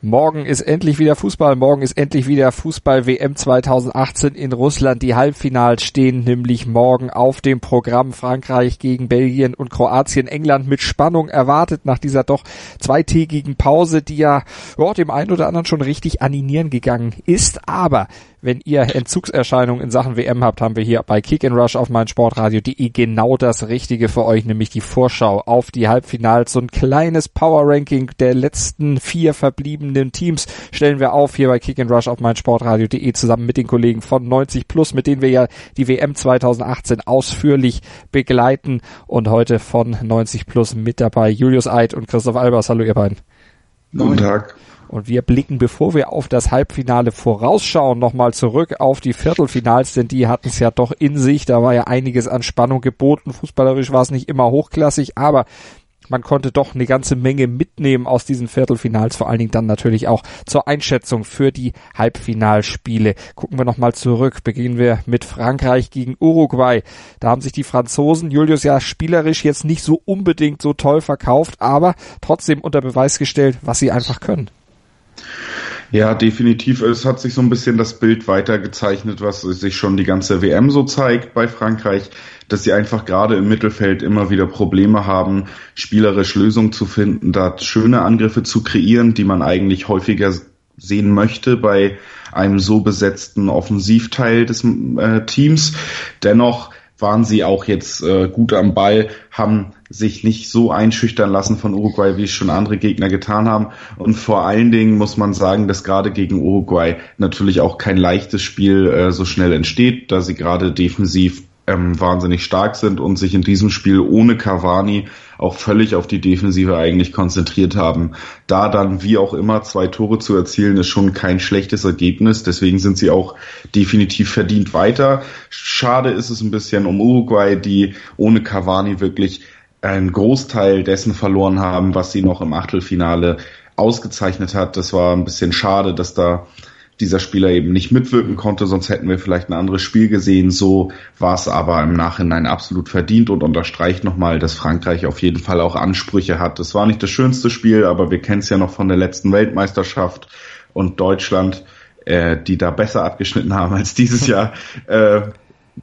Morgen ist endlich wieder Fußball. Morgen ist endlich wieder Fußball WM 2018 in Russland. Die Halbfinals stehen nämlich morgen auf dem Programm Frankreich gegen Belgien und Kroatien. England mit Spannung erwartet nach dieser doch zweitägigen Pause, die ja, ja dem einen oder anderen schon richtig animieren gegangen ist. Aber wenn ihr Entzugserscheinungen in Sachen WM habt, haben wir hier bei Kick and Rush auf meinsportradio.de genau das Richtige für euch, nämlich die Vorschau auf die Halbfinals. So ein kleines Power Ranking der letzten vier verbliebenen Teams stellen wir auf hier bei Kick and Rush auf meinsportradio.de zusammen mit den Kollegen von 90 Plus, mit denen wir ja die WM 2018 ausführlich begleiten und heute von 90 Plus mit dabei Julius Eid und Christoph Albers. Hallo ihr beiden. Guten Tag. Und wir blicken, bevor wir auf das Halbfinale vorausschauen, nochmal zurück auf die Viertelfinals, denn die hatten es ja doch in sich. Da war ja einiges an Spannung geboten. Fußballerisch war es nicht immer hochklassig, aber man konnte doch eine ganze Menge mitnehmen aus diesen Viertelfinals, vor allen Dingen dann natürlich auch zur Einschätzung für die Halbfinalspiele. Gucken wir nochmal zurück. Beginnen wir mit Frankreich gegen Uruguay. Da haben sich die Franzosen, Julius ja spielerisch jetzt nicht so unbedingt so toll verkauft, aber trotzdem unter Beweis gestellt, was sie einfach können. Ja, definitiv. Es hat sich so ein bisschen das Bild weitergezeichnet, was sich schon die ganze WM so zeigt bei Frankreich, dass sie einfach gerade im Mittelfeld immer wieder Probleme haben, spielerisch Lösungen zu finden, da schöne Angriffe zu kreieren, die man eigentlich häufiger sehen möchte bei einem so besetzten Offensivteil des äh, Teams. Dennoch waren sie auch jetzt äh, gut am Ball, haben sich nicht so einschüchtern lassen von Uruguay, wie es schon andere Gegner getan haben. Und vor allen Dingen muss man sagen, dass gerade gegen Uruguay natürlich auch kein leichtes Spiel äh, so schnell entsteht, da sie gerade defensiv ähm, wahnsinnig stark sind und sich in diesem Spiel ohne Cavani auch völlig auf die Defensive eigentlich konzentriert haben. Da dann wie auch immer zwei Tore zu erzielen, ist schon kein schlechtes Ergebnis. Deswegen sind sie auch definitiv verdient weiter. Schade ist es ein bisschen um Uruguay, die ohne Cavani wirklich einen Großteil dessen verloren haben, was sie noch im Achtelfinale ausgezeichnet hat. Das war ein bisschen schade, dass da dieser Spieler eben nicht mitwirken konnte, sonst hätten wir vielleicht ein anderes Spiel gesehen. So war es aber im Nachhinein absolut verdient und unterstreicht nochmal, dass Frankreich auf jeden Fall auch Ansprüche hat. Das war nicht das schönste Spiel, aber wir kennen es ja noch von der letzten Weltmeisterschaft und Deutschland, äh, die da besser abgeschnitten haben als dieses Jahr. Äh,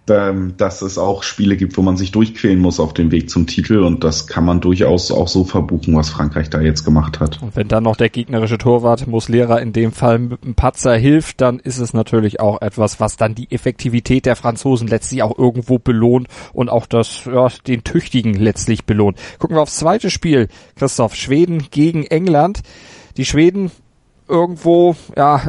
dass es auch Spiele gibt, wo man sich durchquälen muss auf dem Weg zum Titel und das kann man durchaus auch so verbuchen, was Frankreich da jetzt gemacht hat. Und wenn dann noch der gegnerische Torwart Muslera in dem Fall mit einem Patzer hilft, dann ist es natürlich auch etwas, was dann die Effektivität der Franzosen letztlich auch irgendwo belohnt und auch das, ja, den Tüchtigen letztlich belohnt. Gucken wir aufs zweite Spiel, Christoph, Schweden gegen England. Die Schweden irgendwo, ja,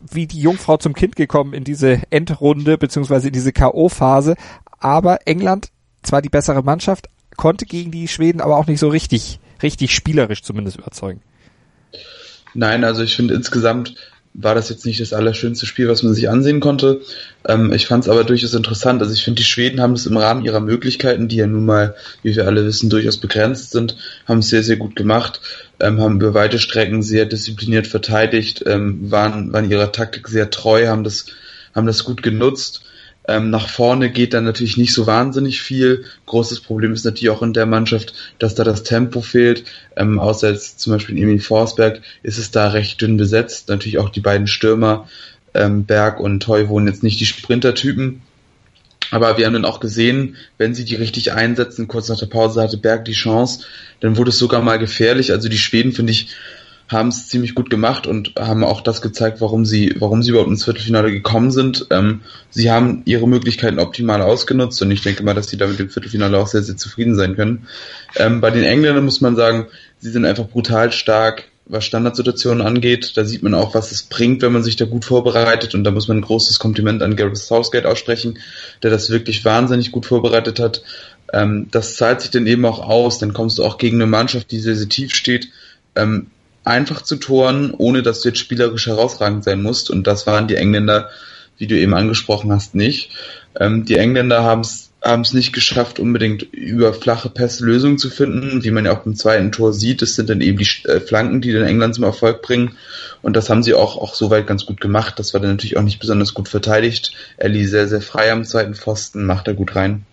wie die Jungfrau zum Kind gekommen in diese Endrunde beziehungsweise in diese K.O.-Phase. Aber England, zwar die bessere Mannschaft, konnte gegen die Schweden aber auch nicht so richtig, richtig spielerisch zumindest überzeugen. Nein, also ich finde insgesamt war das jetzt nicht das allerschönste Spiel, was man sich ansehen konnte. Ähm, ich fand es aber durchaus interessant. Also ich finde, die Schweden haben es im Rahmen ihrer Möglichkeiten, die ja nun mal, wie wir alle wissen, durchaus begrenzt sind, haben es sehr, sehr gut gemacht, ähm, haben über weite Strecken sehr diszipliniert verteidigt, ähm, waren, waren ihrer Taktik sehr treu, haben das, haben das gut genutzt. Ähm, nach vorne geht dann natürlich nicht so wahnsinnig viel. Großes Problem ist natürlich auch in der Mannschaft, dass da das Tempo fehlt. Ähm, außer jetzt zum Beispiel Emil Forsberg ist es da recht dünn besetzt. Natürlich auch die beiden Stürmer, ähm, Berg und Toy, wohnen jetzt nicht die Sprintertypen. Aber wir haben dann auch gesehen, wenn sie die richtig einsetzen, kurz nach der Pause hatte Berg die Chance, dann wurde es sogar mal gefährlich. Also die Schweden, finde ich, haben es ziemlich gut gemacht und haben auch das gezeigt, warum sie, warum sie überhaupt ins Viertelfinale gekommen sind. Ähm, sie haben ihre Möglichkeiten optimal ausgenutzt und ich denke mal, dass sie da mit dem Viertelfinale auch sehr, sehr zufrieden sein können. Ähm, bei den Engländern muss man sagen, sie sind einfach brutal stark, was Standardsituationen angeht. Da sieht man auch, was es bringt, wenn man sich da gut vorbereitet und da muss man ein großes Kompliment an Gareth Southgate aussprechen, der das wirklich wahnsinnig gut vorbereitet hat. Ähm, das zahlt sich dann eben auch aus, dann kommst du auch gegen eine Mannschaft, die sehr, sehr tief steht, ähm, einfach zu toren, ohne dass du jetzt spielerisch herausragend sein musst. Und das waren die Engländer, wie du eben angesprochen hast, nicht. Ähm, die Engländer haben es nicht geschafft, unbedingt über flache Pässe Lösungen zu finden. Wie man ja auch beim zweiten Tor sieht, das sind dann eben die äh, Flanken, die den England zum Erfolg bringen. Und das haben sie auch, auch soweit ganz gut gemacht. Das war dann natürlich auch nicht besonders gut verteidigt. Ellie sehr, sehr frei am zweiten Pfosten, macht er gut rein.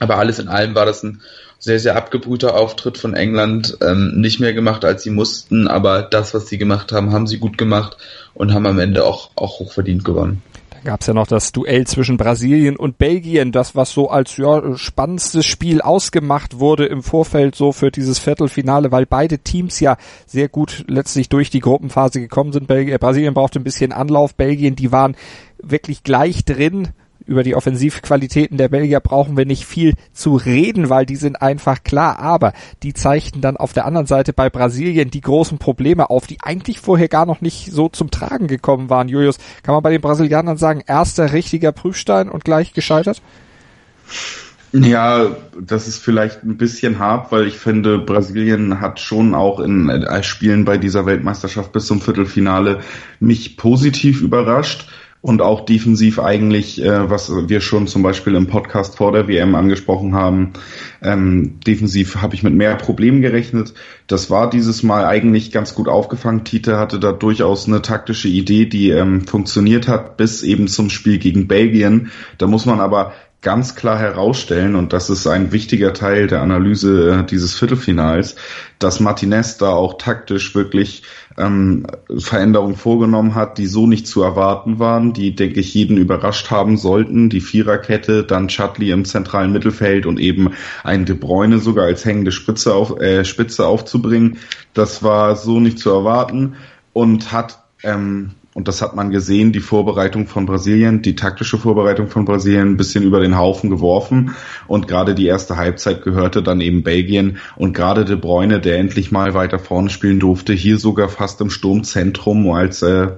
Aber alles in allem war das ein sehr, sehr abgebrühter Auftritt von England. Ähm, nicht mehr gemacht, als sie mussten, aber das, was sie gemacht haben, haben sie gut gemacht und haben am Ende auch, auch hochverdient gewonnen gab es ja noch das Duell zwischen Brasilien und Belgien, das was so als ja, spannendstes Spiel ausgemacht wurde im Vorfeld so für dieses Viertelfinale, weil beide Teams ja sehr gut letztlich durch die Gruppenphase gekommen sind. Belgien, Brasilien brauchte ein bisschen Anlauf, Belgien, die waren wirklich gleich drin, über die Offensivqualitäten der Belgier brauchen wir nicht viel zu reden, weil die sind einfach klar. Aber die zeichnen dann auf der anderen Seite bei Brasilien die großen Probleme auf, die eigentlich vorher gar noch nicht so zum Tragen gekommen waren. Julius, kann man bei den Brasilianern sagen, erster richtiger Prüfstein und gleich gescheitert? Ja, das ist vielleicht ein bisschen hart, weil ich finde, Brasilien hat schon auch in Spielen bei dieser Weltmeisterschaft bis zum Viertelfinale mich positiv überrascht und auch defensiv eigentlich, äh, was wir schon zum Beispiel im Podcast vor der WM angesprochen haben, ähm, defensiv habe ich mit mehr Problemen gerechnet. Das war dieses Mal eigentlich ganz gut aufgefangen. Tite hatte da durchaus eine taktische Idee, die ähm, funktioniert hat, bis eben zum Spiel gegen Belgien. Da muss man aber ganz klar herausstellen, und das ist ein wichtiger Teil der Analyse äh, dieses Viertelfinals, dass Martinez da auch taktisch wirklich ähm, Veränderungen vorgenommen hat, die so nicht zu erwarten waren, die, denke ich, jeden überrascht haben sollten. Die Viererkette, dann Chudley im zentralen Mittelfeld und eben ein De Bruyne sogar als hängende Spitze, auf, äh, Spitze aufzubringen. Das war so nicht zu erwarten und hat ähm, und das hat man gesehen, die Vorbereitung von Brasilien, die taktische Vorbereitung von Brasilien ein bisschen über den Haufen geworfen. Und gerade die erste Halbzeit gehörte dann eben Belgien. Und gerade De Bruyne, der endlich mal weiter vorne spielen durfte, hier sogar fast im Sturmzentrum als äh,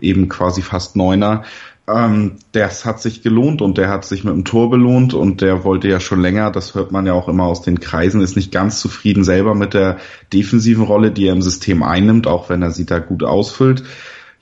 eben quasi fast Neuner. Ähm, das hat sich gelohnt und der hat sich mit dem Tor belohnt und der wollte ja schon länger, das hört man ja auch immer aus den Kreisen, ist nicht ganz zufrieden selber mit der defensiven Rolle, die er im System einnimmt, auch wenn er sie da gut ausfüllt.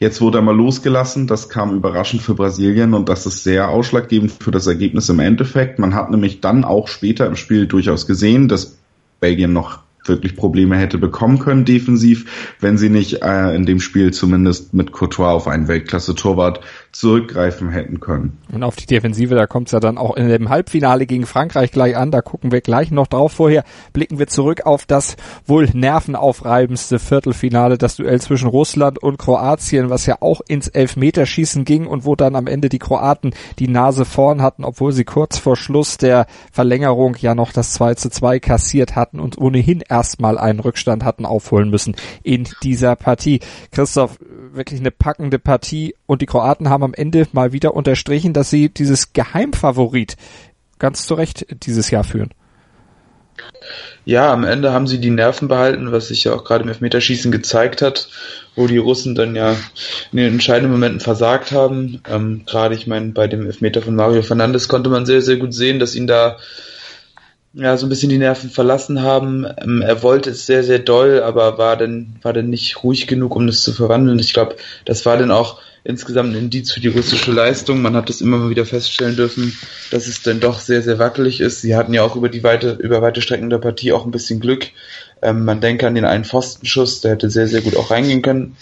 Jetzt wurde er mal losgelassen. Das kam überraschend für Brasilien und das ist sehr ausschlaggebend für das Ergebnis im Endeffekt. Man hat nämlich dann auch später im Spiel durchaus gesehen, dass Belgien noch wirklich Probleme hätte bekommen können defensiv, wenn sie nicht äh, in dem Spiel zumindest mit Courtois auf einen Weltklasse-Torwart zurückgreifen hätten können. Und auf die Defensive, da kommt es ja dann auch in dem Halbfinale gegen Frankreich gleich an, da gucken wir gleich noch drauf. Vorher blicken wir zurück auf das wohl nervenaufreibendste Viertelfinale, das Duell zwischen Russland und Kroatien, was ja auch ins Elfmeterschießen ging und wo dann am Ende die Kroaten die Nase vorn hatten, obwohl sie kurz vor Schluss der Verlängerung ja noch das 2 zu 2 kassiert hatten und ohnehin erstmal einen Rückstand hatten aufholen müssen in dieser Partie. Christoph, wirklich eine packende Partie und die Kroaten haben am Ende mal wieder unterstrichen, dass sie dieses Geheimfavorit ganz zu Recht dieses Jahr führen. Ja, am Ende haben sie die Nerven behalten, was sich ja auch gerade im Elfmeterschießen gezeigt hat, wo die Russen dann ja in den entscheidenden Momenten versagt haben. Ähm, gerade, ich meine, bei dem Elfmeter von Mario Fernandes konnte man sehr, sehr gut sehen, dass ihn da ja, so ein bisschen die Nerven verlassen haben. Ähm, er wollte es sehr, sehr doll, aber war dann, war dann nicht ruhig genug, um das zu verwandeln. Ich glaube, das war dann auch insgesamt ein Indiz für die russische Leistung. Man hat es immer mal wieder feststellen dürfen, dass es dann doch sehr, sehr wackelig ist. Sie hatten ja auch über die weite, über weite Strecken der Partie auch ein bisschen Glück. Ähm, man denke an den einen Pfostenschuss, der hätte sehr, sehr gut auch reingehen können.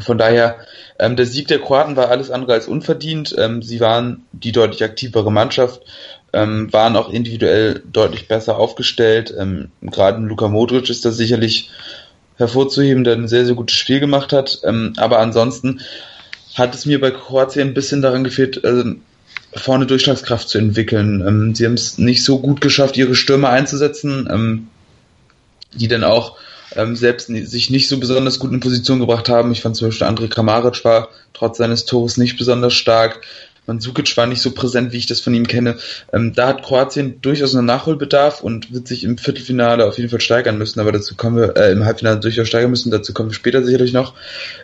Von daher, ähm, der Sieg der Kroaten war alles andere als unverdient. Ähm, sie waren die deutlich aktivere Mannschaft ähm, waren auch individuell deutlich besser aufgestellt. Ähm, Gerade Luka Modric ist da sicherlich hervorzuheben, der ein sehr, sehr gutes Spiel gemacht hat. Ähm, aber ansonsten hat es mir bei Kroatien ein bisschen daran gefehlt, äh, vorne Durchschlagskraft zu entwickeln. Ähm, sie haben es nicht so gut geschafft, ihre Stürmer einzusetzen, ähm, die dann auch ähm, selbst sich nicht so besonders gut in Position gebracht haben. Ich fand zum Beispiel André Kramaric war trotz seines Tores nicht besonders stark. Mandzukic war nicht so präsent, wie ich das von ihm kenne. Ähm, da hat Kroatien durchaus einen Nachholbedarf und wird sich im Viertelfinale auf jeden Fall steigern müssen, aber dazu kommen wir, äh, im Halbfinale durchaus steigern müssen, dazu kommen wir später sicherlich noch.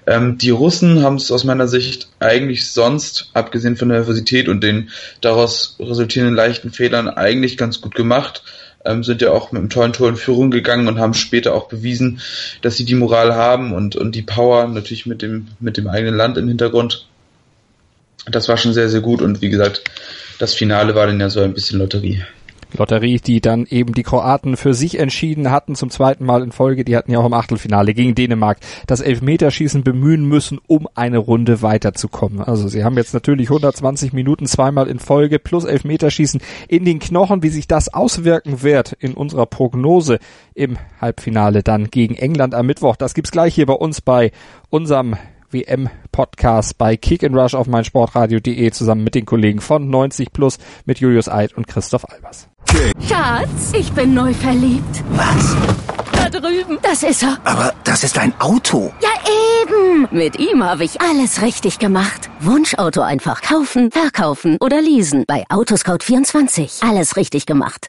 Ähm, die Russen haben es aus meiner Sicht eigentlich sonst, abgesehen von der Nervosität und den daraus resultierenden leichten Fehlern, eigentlich ganz gut gemacht. Ähm, sind ja auch mit einem tollen Tor in Führung gegangen und haben später auch bewiesen, dass sie die Moral haben und, und die Power, natürlich mit dem, mit dem eigenen Land im Hintergrund das war schon sehr, sehr gut und wie gesagt, das Finale war dann ja so ein bisschen Lotterie. Lotterie, die dann eben die Kroaten für sich entschieden hatten, zum zweiten Mal in Folge. Die hatten ja auch im Achtelfinale gegen Dänemark das Elfmeterschießen bemühen müssen, um eine Runde weiterzukommen. Also sie haben jetzt natürlich 120 Minuten zweimal in Folge plus Elfmeterschießen in den Knochen. Wie sich das auswirken wird in unserer Prognose im Halbfinale dann gegen England am Mittwoch, das gibt's gleich hier bei uns bei unserem WM-Podcast bei Kick and Rush auf meinsportradio.de zusammen mit den Kollegen von 90 Plus mit Julius Eid und Christoph Albers. Schatz, ich bin neu verliebt. Was? Da drüben. Das ist er. Aber das ist ein Auto. Ja, eben. Mit ihm habe ich alles richtig gemacht. Wunschauto einfach kaufen, verkaufen oder leasen. Bei Autoscout24. Alles richtig gemacht.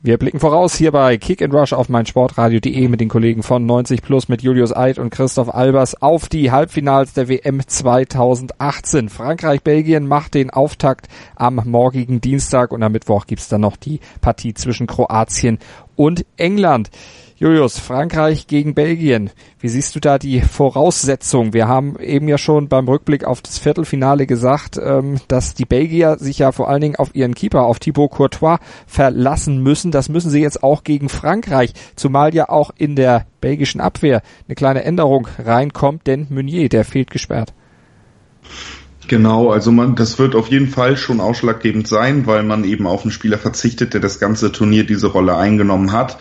Wir blicken voraus hier bei Kick and Rush auf meinsportradio.de mit den Kollegen von 90 Plus mit Julius Eid und Christoph Albers auf die Halbfinals der WM 2018. Frankreich, Belgien macht den Auftakt am morgigen Dienstag und am Mittwoch gibt's dann noch die Partie zwischen Kroatien und England. Julius, Frankreich gegen Belgien. Wie siehst du da die Voraussetzung? Wir haben eben ja schon beim Rückblick auf das Viertelfinale gesagt, ähm, dass die Belgier sich ja vor allen Dingen auf ihren Keeper, auf Thibaut Courtois, verlassen müssen. Das müssen sie jetzt auch gegen Frankreich, zumal ja auch in der belgischen Abwehr eine kleine Änderung reinkommt, denn Meunier, der fehlt gesperrt. Genau, also man, das wird auf jeden Fall schon ausschlaggebend sein, weil man eben auf einen Spieler verzichtet, der das ganze Turnier diese Rolle eingenommen hat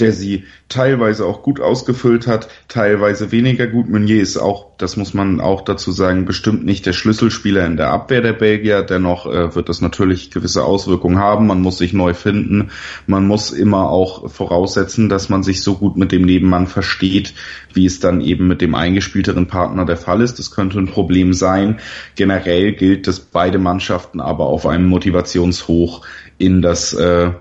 der sie teilweise auch gut ausgefüllt hat, teilweise weniger gut. Meunier ist auch, das muss man auch dazu sagen, bestimmt nicht der Schlüsselspieler in der Abwehr der Belgier. Dennoch äh, wird das natürlich gewisse Auswirkungen haben. Man muss sich neu finden. Man muss immer auch voraussetzen, dass man sich so gut mit dem Nebenmann versteht, wie es dann eben mit dem eingespielteren Partner der Fall ist. Das könnte ein Problem sein. Generell gilt, dass beide Mannschaften aber auf einem Motivationshoch in das äh,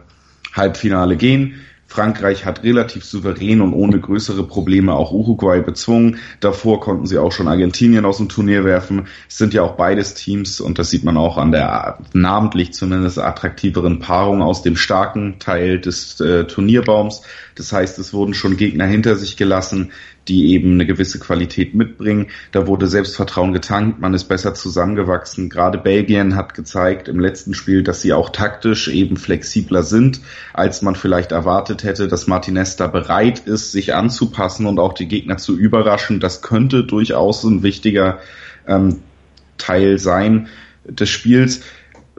Halbfinale gehen. Frankreich hat relativ souverän und ohne größere Probleme auch Uruguay bezwungen. Davor konnten sie auch schon Argentinien aus dem Turnier werfen. Es sind ja auch beides Teams und das sieht man auch an der namentlich zumindest attraktiveren Paarung aus dem starken Teil des äh, Turnierbaums. Das heißt, es wurden schon Gegner hinter sich gelassen, die eben eine gewisse Qualität mitbringen. Da wurde Selbstvertrauen getankt, man ist besser zusammengewachsen. Gerade Belgien hat gezeigt im letzten Spiel, dass sie auch taktisch eben flexibler sind, als man vielleicht erwartet hätte, dass Martinez da bereit ist, sich anzupassen und auch die Gegner zu überraschen. Das könnte durchaus ein wichtiger ähm, Teil sein des Spiels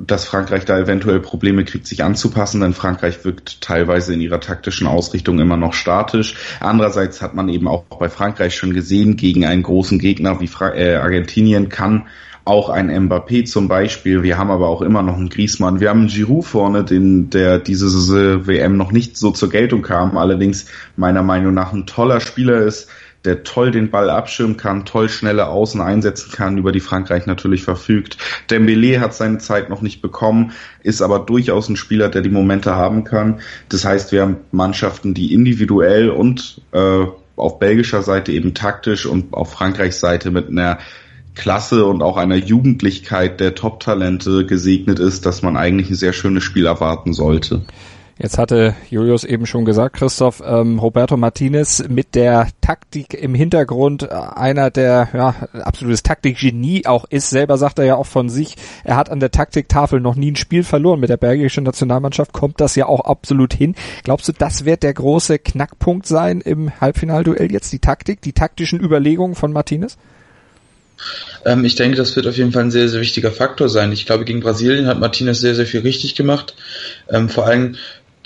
dass Frankreich da eventuell Probleme kriegt, sich anzupassen, denn Frankreich wirkt teilweise in ihrer taktischen Ausrichtung immer noch statisch. Andererseits hat man eben auch bei Frankreich schon gesehen, gegen einen großen Gegner wie Fra äh, Argentinien kann auch ein Mbappé zum Beispiel. Wir haben aber auch immer noch einen Griezmann. Wir haben einen Giroud vorne, den, der diese WM noch nicht so zur Geltung kam, allerdings meiner Meinung nach ein toller Spieler ist, der toll den Ball abschirmen kann, toll schnelle Außen einsetzen kann, über die Frankreich natürlich verfügt. Dembele hat seine Zeit noch nicht bekommen, ist aber durchaus ein Spieler, der die Momente haben kann. Das heißt, wir haben Mannschaften, die individuell und äh, auf belgischer Seite eben taktisch und auf Frankreichs Seite mit einer Klasse und auch einer Jugendlichkeit der Top-Talente gesegnet ist, dass man eigentlich ein sehr schönes Spiel erwarten sollte. Jetzt hatte Julius eben schon gesagt, Christoph, ähm, Roberto Martinez mit der Taktik im Hintergrund äh, einer der ja, absolutes Taktikgenie auch ist. Selber sagt er ja auch von sich, er hat an der Taktiktafel noch nie ein Spiel verloren. Mit der belgischen Nationalmannschaft kommt das ja auch absolut hin. Glaubst du, das wird der große Knackpunkt sein im Halbfinalduell jetzt, die Taktik, die taktischen Überlegungen von Martinez? Ähm, ich denke, das wird auf jeden Fall ein sehr, sehr wichtiger Faktor sein. Ich glaube, gegen Brasilien hat Martinez sehr, sehr viel richtig gemacht. Ähm, vor allem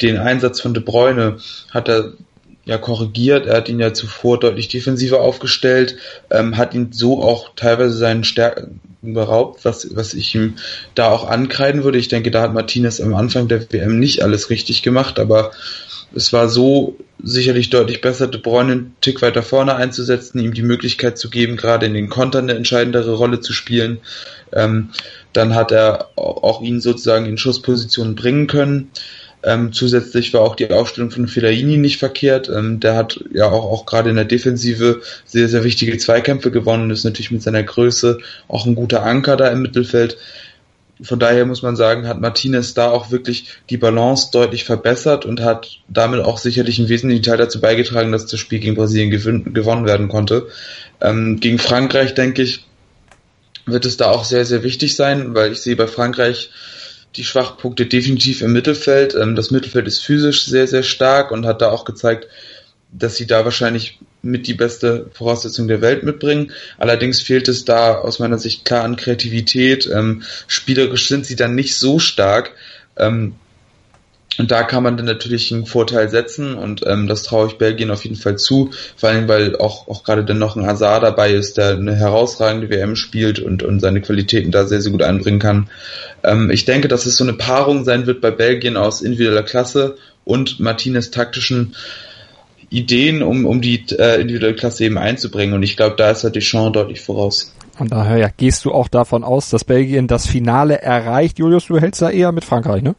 den Einsatz von De Bruyne hat er ja korrigiert. Er hat ihn ja zuvor deutlich defensiver aufgestellt, ähm, hat ihn so auch teilweise seinen Stärken beraubt, was, was ich ihm da auch ankreiden würde. Ich denke, da hat Martinez am Anfang der WM nicht alles richtig gemacht, aber es war so sicherlich deutlich besser, De Bruyne einen Tick weiter vorne einzusetzen, ihm die Möglichkeit zu geben, gerade in den Kontern eine entscheidendere Rolle zu spielen. Ähm, dann hat er auch ihn sozusagen in Schusspositionen bringen können. Ähm, zusätzlich war auch die Aufstellung von Fellaini nicht verkehrt. Ähm, der hat ja auch, auch gerade in der Defensive sehr, sehr wichtige Zweikämpfe gewonnen, ist natürlich mit seiner Größe auch ein guter Anker da im Mittelfeld. Von daher muss man sagen, hat Martinez da auch wirklich die Balance deutlich verbessert und hat damit auch sicherlich einen wesentlichen Teil dazu beigetragen, dass das Spiel gegen Brasilien gewonnen werden konnte. Ähm, gegen Frankreich, denke ich, wird es da auch sehr, sehr wichtig sein, weil ich sehe bei Frankreich die Schwachpunkte definitiv im Mittelfeld. Ähm, das Mittelfeld ist physisch sehr, sehr stark und hat da auch gezeigt, dass sie da wahrscheinlich mit die beste Voraussetzung der Welt mitbringen. Allerdings fehlt es da aus meiner Sicht klar an Kreativität. Ähm, spielerisch sind sie dann nicht so stark. Ähm, und da kann man dann natürlich einen Vorteil setzen und ähm, das traue ich Belgien auf jeden Fall zu, vor allem weil auch, auch gerade dann noch ein Hazard dabei ist, der eine herausragende WM spielt und, und seine Qualitäten da sehr, sehr gut einbringen kann. Ähm, ich denke, dass es so eine Paarung sein wird bei Belgien aus individueller Klasse und Martinez taktischen Ideen, um, um die äh, individuelle Klasse eben einzubringen und ich glaube, da ist halt Deschamps deutlich voraus. Von daher ja, gehst du auch davon aus, dass Belgien das Finale erreicht. Julius, du hältst da eher mit Frankreich, ne?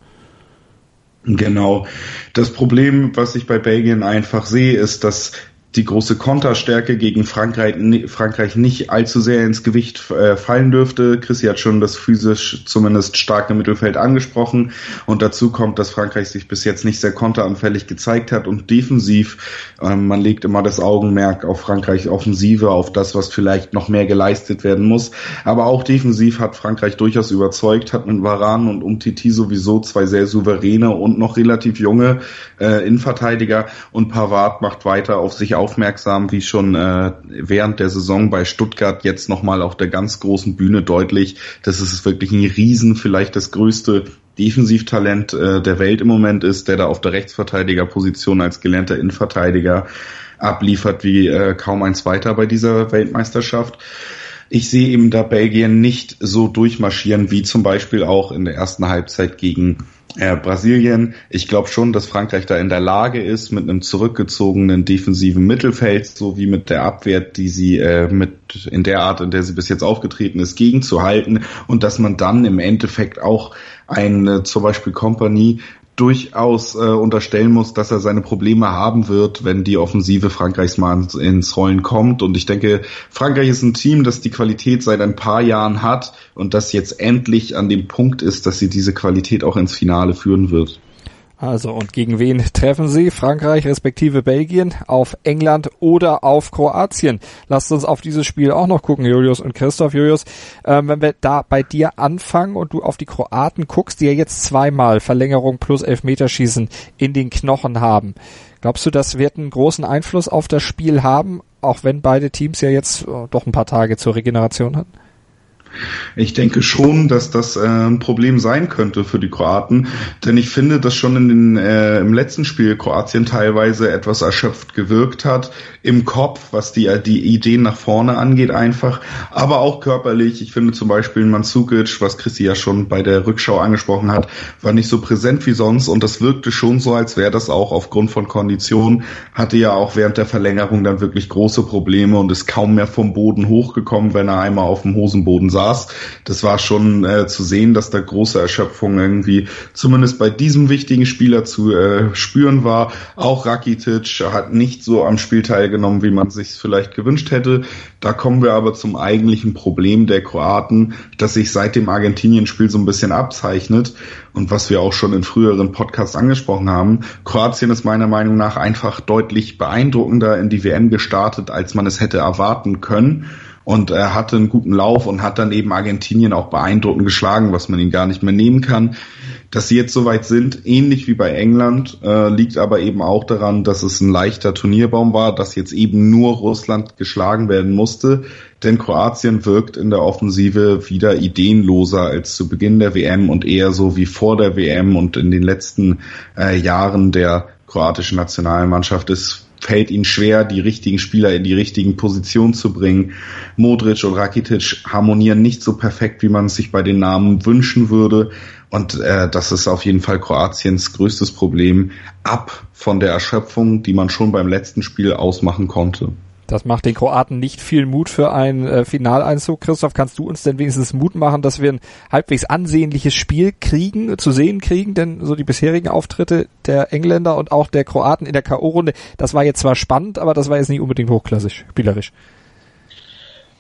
Genau. Das Problem, was ich bei Belgien einfach sehe, ist, dass die große Konterstärke gegen Frankreich, Frankreich nicht allzu sehr ins Gewicht äh, fallen dürfte. Chrissy hat schon das physisch zumindest starke Mittelfeld angesprochen. Und dazu kommt, dass Frankreich sich bis jetzt nicht sehr konteranfällig gezeigt hat und defensiv, ähm, man legt immer das Augenmerk auf Frankreich Offensive, auf das, was vielleicht noch mehr geleistet werden muss. Aber auch defensiv hat Frankreich durchaus überzeugt, hat mit Varan und Umtiti sowieso zwei sehr souveräne und noch relativ junge äh, Innenverteidiger und Pavard macht weiter auf sich aufmerksam, wie schon äh, während der Saison bei Stuttgart jetzt nochmal auf der ganz großen Bühne deutlich. Das ist wirklich ein Riesen, vielleicht das größte Defensivtalent äh, der Welt im Moment ist, der da auf der Rechtsverteidigerposition als gelernter Innenverteidiger abliefert wie äh, kaum ein zweiter bei dieser Weltmeisterschaft. Ich sehe eben da Belgien nicht so durchmarschieren wie zum Beispiel auch in der ersten Halbzeit gegen äh, Brasilien. Ich glaube schon, dass Frankreich da in der Lage ist, mit einem zurückgezogenen defensiven Mittelfeld sowie mit der Abwehr, die sie äh, mit in der Art, in der sie bis jetzt aufgetreten ist, gegenzuhalten und dass man dann im Endeffekt auch eine zum Beispiel Kompanie durchaus äh, unterstellen muss, dass er seine Probleme haben wird, wenn die Offensive Frankreichs mal ins Rollen kommt. Und ich denke, Frankreich ist ein Team, das die Qualität seit ein paar Jahren hat und das jetzt endlich an dem Punkt ist, dass sie diese Qualität auch ins Finale führen wird. Also und gegen wen treffen Sie? Frankreich respektive Belgien, auf England oder auf Kroatien? Lasst uns auf dieses Spiel auch noch gucken, Julius und Christoph. Julius, ähm, wenn wir da bei dir anfangen und du auf die Kroaten guckst, die ja jetzt zweimal Verlängerung plus Elfmeterschießen in den Knochen haben. Glaubst du, das wird einen großen Einfluss auf das Spiel haben, auch wenn beide Teams ja jetzt äh, doch ein paar Tage zur Regeneration hatten? Ich denke schon, dass das äh, ein Problem sein könnte für die Kroaten, denn ich finde, dass schon in den, äh, im letzten Spiel Kroatien teilweise etwas erschöpft gewirkt hat, im Kopf, was die, die Ideen nach vorne angeht einfach, aber auch körperlich. Ich finde zum Beispiel Mansukic, was Christi ja schon bei der Rückschau angesprochen hat, war nicht so präsent wie sonst und das wirkte schon so, als wäre das auch aufgrund von Kondition, hatte ja auch während der Verlängerung dann wirklich große Probleme und ist kaum mehr vom Boden hochgekommen, wenn er einmal auf dem Hosenboden saß saß. Das war schon äh, zu sehen, dass da große Erschöpfung irgendwie zumindest bei diesem wichtigen Spieler zu äh, spüren war. Auch Rakitic hat nicht so am Spiel teilgenommen, wie man sich vielleicht gewünscht hätte. Da kommen wir aber zum eigentlichen Problem der Kroaten, das sich seit dem Argentinien-Spiel so ein bisschen abzeichnet und was wir auch schon in früheren Podcasts angesprochen haben. Kroatien ist meiner Meinung nach einfach deutlich beeindruckender in die WM gestartet, als man es hätte erwarten können und er hatte einen guten Lauf und hat dann eben Argentinien auch beeindruckend geschlagen, was man ihm gar nicht mehr nehmen kann. Dass sie jetzt soweit sind, ähnlich wie bei England, äh, liegt aber eben auch daran, dass es ein leichter Turnierbaum war, dass jetzt eben nur Russland geschlagen werden musste, denn Kroatien wirkt in der Offensive wieder ideenloser als zu Beginn der WM und eher so wie vor der WM und in den letzten äh, Jahren der kroatischen Nationalmannschaft ist fällt ihnen schwer, die richtigen Spieler in die richtigen Positionen zu bringen. Modric und Rakitic harmonieren nicht so perfekt, wie man es sich bei den Namen wünschen würde. Und äh, das ist auf jeden Fall Kroatiens größtes Problem, ab von der Erschöpfung, die man schon beim letzten Spiel ausmachen konnte. Das macht den Kroaten nicht viel Mut für einen äh, Finaleinzug. Christoph, kannst du uns denn wenigstens Mut machen, dass wir ein halbwegs ansehnliches Spiel kriegen, zu sehen kriegen? Denn so die bisherigen Auftritte der Engländer und auch der Kroaten in der K.O.-Runde, das war jetzt zwar spannend, aber das war jetzt nicht unbedingt hochklassig, spielerisch.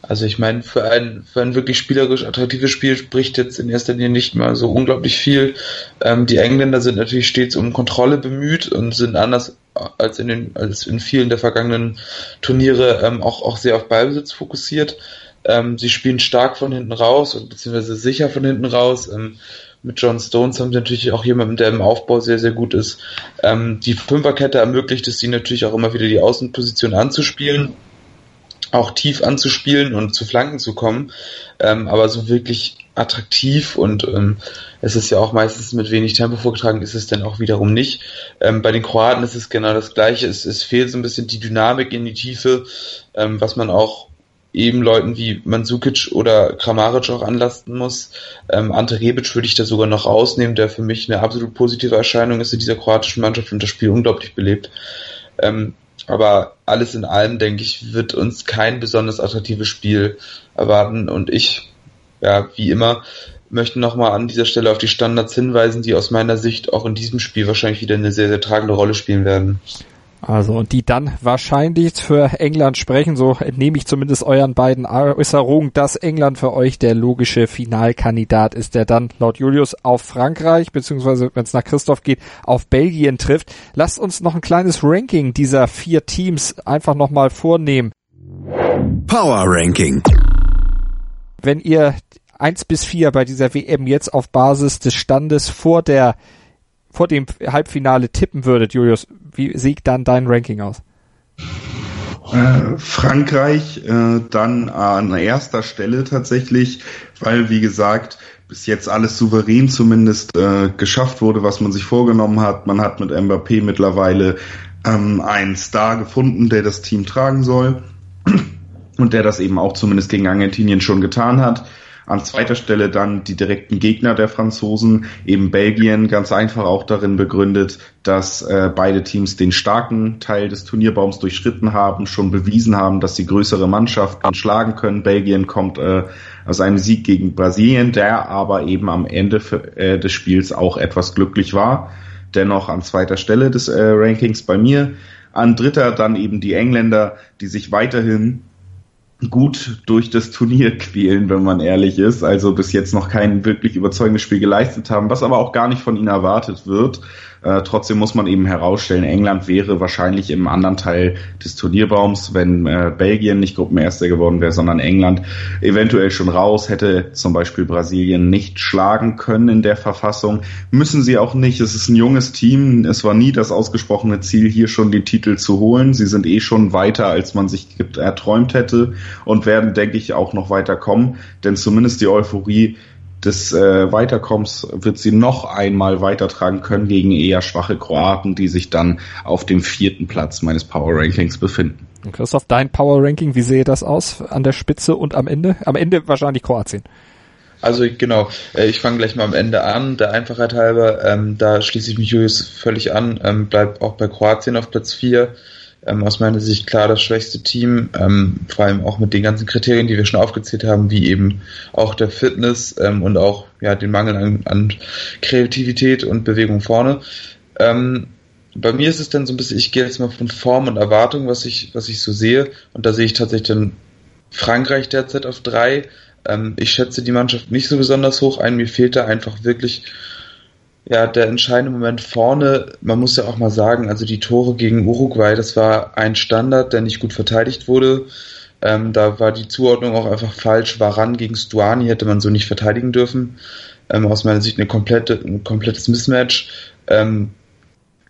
Also ich meine, für ein, für ein wirklich spielerisch attraktives Spiel spricht jetzt in erster Linie nicht mal so unglaublich viel. Ähm, die Engländer sind natürlich stets um Kontrolle bemüht und sind anders als in den, als in vielen der vergangenen Turniere ähm, auch, auch sehr auf Ballbesitz fokussiert. Ähm, sie spielen stark von hinten raus und beziehungsweise sicher von hinten raus. Ähm, mit John Stones haben sie natürlich auch jemanden, der im Aufbau sehr, sehr gut ist. Ähm, die Fünferkette ermöglicht es ihnen natürlich auch immer wieder die Außenposition anzuspielen auch tief anzuspielen und zu Flanken zu kommen, ähm, aber so wirklich attraktiv und ähm, es ist ja auch meistens mit wenig Tempo vorgetragen, ist es dann auch wiederum nicht. Ähm, bei den Kroaten ist es genau das Gleiche. Es, es fehlt so ein bisschen die Dynamik in die Tiefe, ähm, was man auch eben Leuten wie Mandzukic oder Kramaric auch anlasten muss. Ähm, Ante Rebic würde ich da sogar noch rausnehmen, der für mich eine absolut positive Erscheinung ist in dieser kroatischen Mannschaft und das Spiel unglaublich belebt. Ähm, aber alles in allem, denke ich, wird uns kein besonders attraktives Spiel erwarten. Und ich, ja, wie immer, möchte nochmal an dieser Stelle auf die Standards hinweisen, die aus meiner Sicht auch in diesem Spiel wahrscheinlich wieder eine sehr, sehr tragende Rolle spielen werden. Also, und die dann wahrscheinlich für England sprechen, so entnehme ich zumindest euren beiden Äußerungen, dass England für euch der logische Finalkandidat ist, der dann laut Julius auf Frankreich, beziehungsweise wenn es nach Christoph geht, auf Belgien trifft. Lasst uns noch ein kleines Ranking dieser vier Teams einfach nochmal vornehmen. Power Ranking. Wenn ihr eins bis vier bei dieser WM jetzt auf Basis des Standes vor der vor dem Halbfinale tippen würdet, Julius, wie sieht dann dein Ranking aus? Äh, Frankreich äh, dann an erster Stelle tatsächlich, weil wie gesagt bis jetzt alles souverän zumindest äh, geschafft wurde, was man sich vorgenommen hat. Man hat mit Mbappé mittlerweile ähm, einen Star gefunden, der das Team tragen soll und der das eben auch zumindest gegen Argentinien schon getan hat. An zweiter Stelle dann die direkten Gegner der Franzosen, eben Belgien, ganz einfach auch darin begründet, dass äh, beide Teams den starken Teil des Turnierbaums durchschritten haben, schon bewiesen haben, dass sie größere Mannschaften schlagen können. Belgien kommt äh, aus einem Sieg gegen Brasilien, der aber eben am Ende für, äh, des Spiels auch etwas glücklich war. Dennoch an zweiter Stelle des äh, Rankings bei mir. An dritter dann eben die Engländer, die sich weiterhin gut durch das Turnier quälen, wenn man ehrlich ist. Also bis jetzt noch kein wirklich überzeugendes Spiel geleistet haben, was aber auch gar nicht von ihnen erwartet wird. Äh, trotzdem muss man eben herausstellen, England wäre wahrscheinlich im anderen Teil des Turnierbaums, wenn äh, Belgien nicht Gruppenerster geworden wäre, sondern England eventuell schon raus, hätte zum Beispiel Brasilien nicht schlagen können in der Verfassung. Müssen sie auch nicht. Es ist ein junges Team. Es war nie das ausgesprochene Ziel, hier schon die Titel zu holen. Sie sind eh schon weiter, als man sich erträumt hätte und werden, denke ich, auch noch weiter kommen. Denn zumindest die Euphorie des äh, Weiterkommens wird sie noch einmal weitertragen können gegen eher schwache Kroaten, die sich dann auf dem vierten Platz meines Power Rankings befinden. Und Christoph, dein Power Ranking, wie sehe das aus an der Spitze und am Ende? Am Ende wahrscheinlich Kroatien. Also genau, äh, ich fange gleich mal am Ende an, der Einfachheit halber, ähm, da schließe ich mich Julius völlig an, ähm, bleibt auch bei Kroatien auf Platz 4 ähm, aus meiner Sicht klar das schwächste Team, ähm, vor allem auch mit den ganzen Kriterien, die wir schon aufgezählt haben, wie eben auch der Fitness ähm, und auch ja den Mangel an, an Kreativität und Bewegung vorne. Ähm, bei mir ist es dann so ein bisschen, ich gehe jetzt mal von Form und Erwartung, was ich, was ich so sehe, und da sehe ich tatsächlich dann Frankreich derzeit auf drei. Ähm, ich schätze die Mannschaft nicht so besonders hoch ein, mir fehlt da einfach wirklich ja, der entscheidende Moment vorne, man muss ja auch mal sagen, also die Tore gegen Uruguay, das war ein Standard, der nicht gut verteidigt wurde. Ähm, da war die Zuordnung auch einfach falsch. Waran gegen Stuani hätte man so nicht verteidigen dürfen. Ähm, aus meiner Sicht eine komplette, ein komplettes Mismatch. Ähm,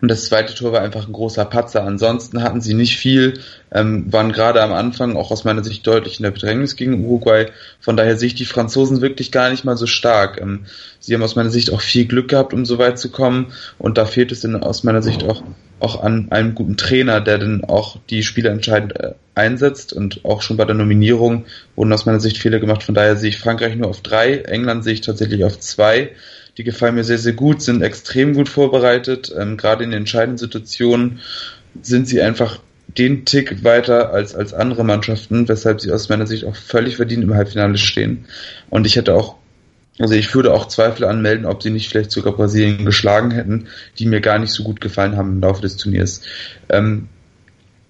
und das zweite Tor war einfach ein großer Patzer. Ansonsten hatten sie nicht viel, ähm, waren gerade am Anfang auch aus meiner Sicht deutlich in der Bedrängnis gegen Uruguay. Von daher sehe ich die Franzosen wirklich gar nicht mal so stark. Ähm, sie haben aus meiner Sicht auch viel Glück gehabt, um so weit zu kommen. Und da fehlt es dann aus meiner Sicht auch, auch an einem guten Trainer, der dann auch die Spieler entscheidend äh, einsetzt. Und auch schon bei der Nominierung wurden aus meiner Sicht Fehler gemacht. Von daher sehe ich Frankreich nur auf drei, England sehe ich tatsächlich auf zwei. Die gefallen mir sehr, sehr gut, sind extrem gut vorbereitet. Ähm, Gerade in den entscheidenden Situationen sind sie einfach den Tick weiter als, als andere Mannschaften, weshalb sie aus meiner Sicht auch völlig verdient im Halbfinale stehen. Und ich hätte auch, also ich würde auch Zweifel anmelden, ob sie nicht vielleicht sogar Brasilien geschlagen hätten, die mir gar nicht so gut gefallen haben im Laufe des Turniers. Ähm,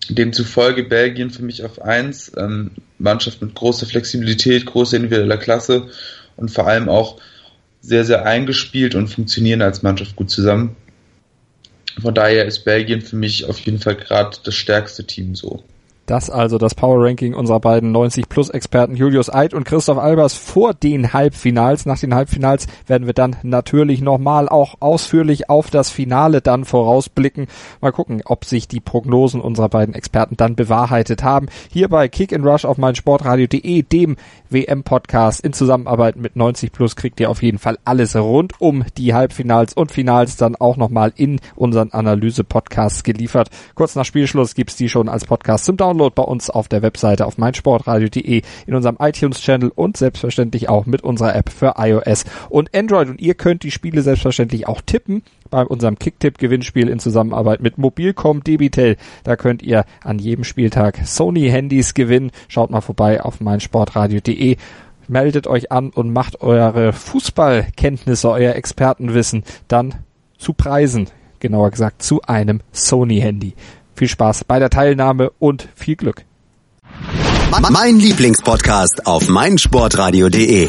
demzufolge Belgien für mich auf eins, ähm, Mannschaft mit großer Flexibilität, großer individueller Klasse und vor allem auch sehr, sehr eingespielt und funktionieren als Mannschaft gut zusammen. Von daher ist Belgien für mich auf jeden Fall gerade das stärkste Team so. Das also das Power Ranking unserer beiden 90 Plus Experten Julius Eid und Christoph Albers vor den Halbfinals. Nach den Halbfinals werden wir dann natürlich nochmal auch ausführlich auf das Finale dann vorausblicken. Mal gucken, ob sich die Prognosen unserer beiden Experten dann bewahrheitet haben. Hier bei Kick and Rush auf meinsportradio.de, dem WM-Podcast in Zusammenarbeit mit 90 Plus kriegt ihr auf jeden Fall alles rund um die Halbfinals und Finals dann auch nochmal in unseren Analyse-Podcasts geliefert. Kurz nach Spielschluss gibt's die schon als Podcast zum Download Download bei uns auf der Webseite auf meinsportradio.de, in unserem iTunes-Channel und selbstverständlich auch mit unserer App für iOS und Android. Und ihr könnt die Spiele selbstverständlich auch tippen bei unserem Kicktipp-Gewinnspiel in Zusammenarbeit mit Mobilcom Debitel. Da könnt ihr an jedem Spieltag Sony-Handys gewinnen. Schaut mal vorbei auf meinsportradio.de meldet euch an und macht eure Fußballkenntnisse, euer Expertenwissen dann zu Preisen, genauer gesagt zu einem Sony-Handy. Viel Spaß bei der Teilnahme und viel Glück. Mein Lieblingspodcast auf meinsportradio.de.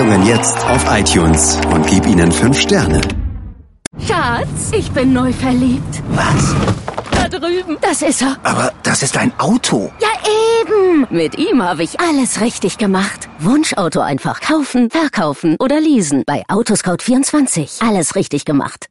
Sendungen jetzt auf iTunes und gib ihnen fünf Sterne. Schatz, ich bin neu verliebt. Was? Da drüben. Das ist er. Aber das ist ein Auto. Ja, eben. Mit ihm habe ich alles richtig gemacht. Wunschauto einfach kaufen, verkaufen oder leasen. Bei Autoscout24. Alles richtig gemacht.